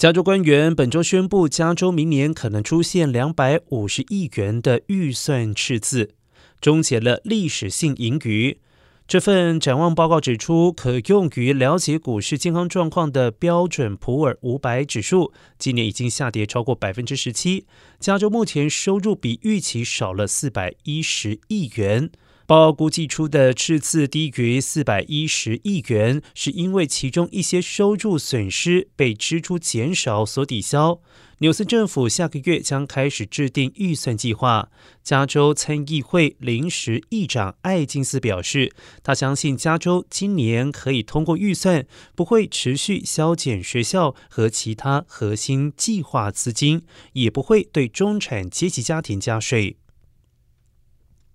加州官员本周宣布，加州明年可能出现两百五十亿元的预算赤字，终结了历史性盈余。这份展望报告指出，可用于了解股市健康状况的标准普尔五百指数今年已经下跌超过百分之十七。加州目前收入比预期少了四百一十亿元。报估计出的赤字低于四百一十亿元，是因为其中一些收入损失被支出减少所抵消。纽森政府下个月将开始制定预算计划。加州参议会临时议长艾金斯表示，他相信加州今年可以通过预算，不会持续削减学校和其他核心计划资金，也不会对中产阶级家庭加税。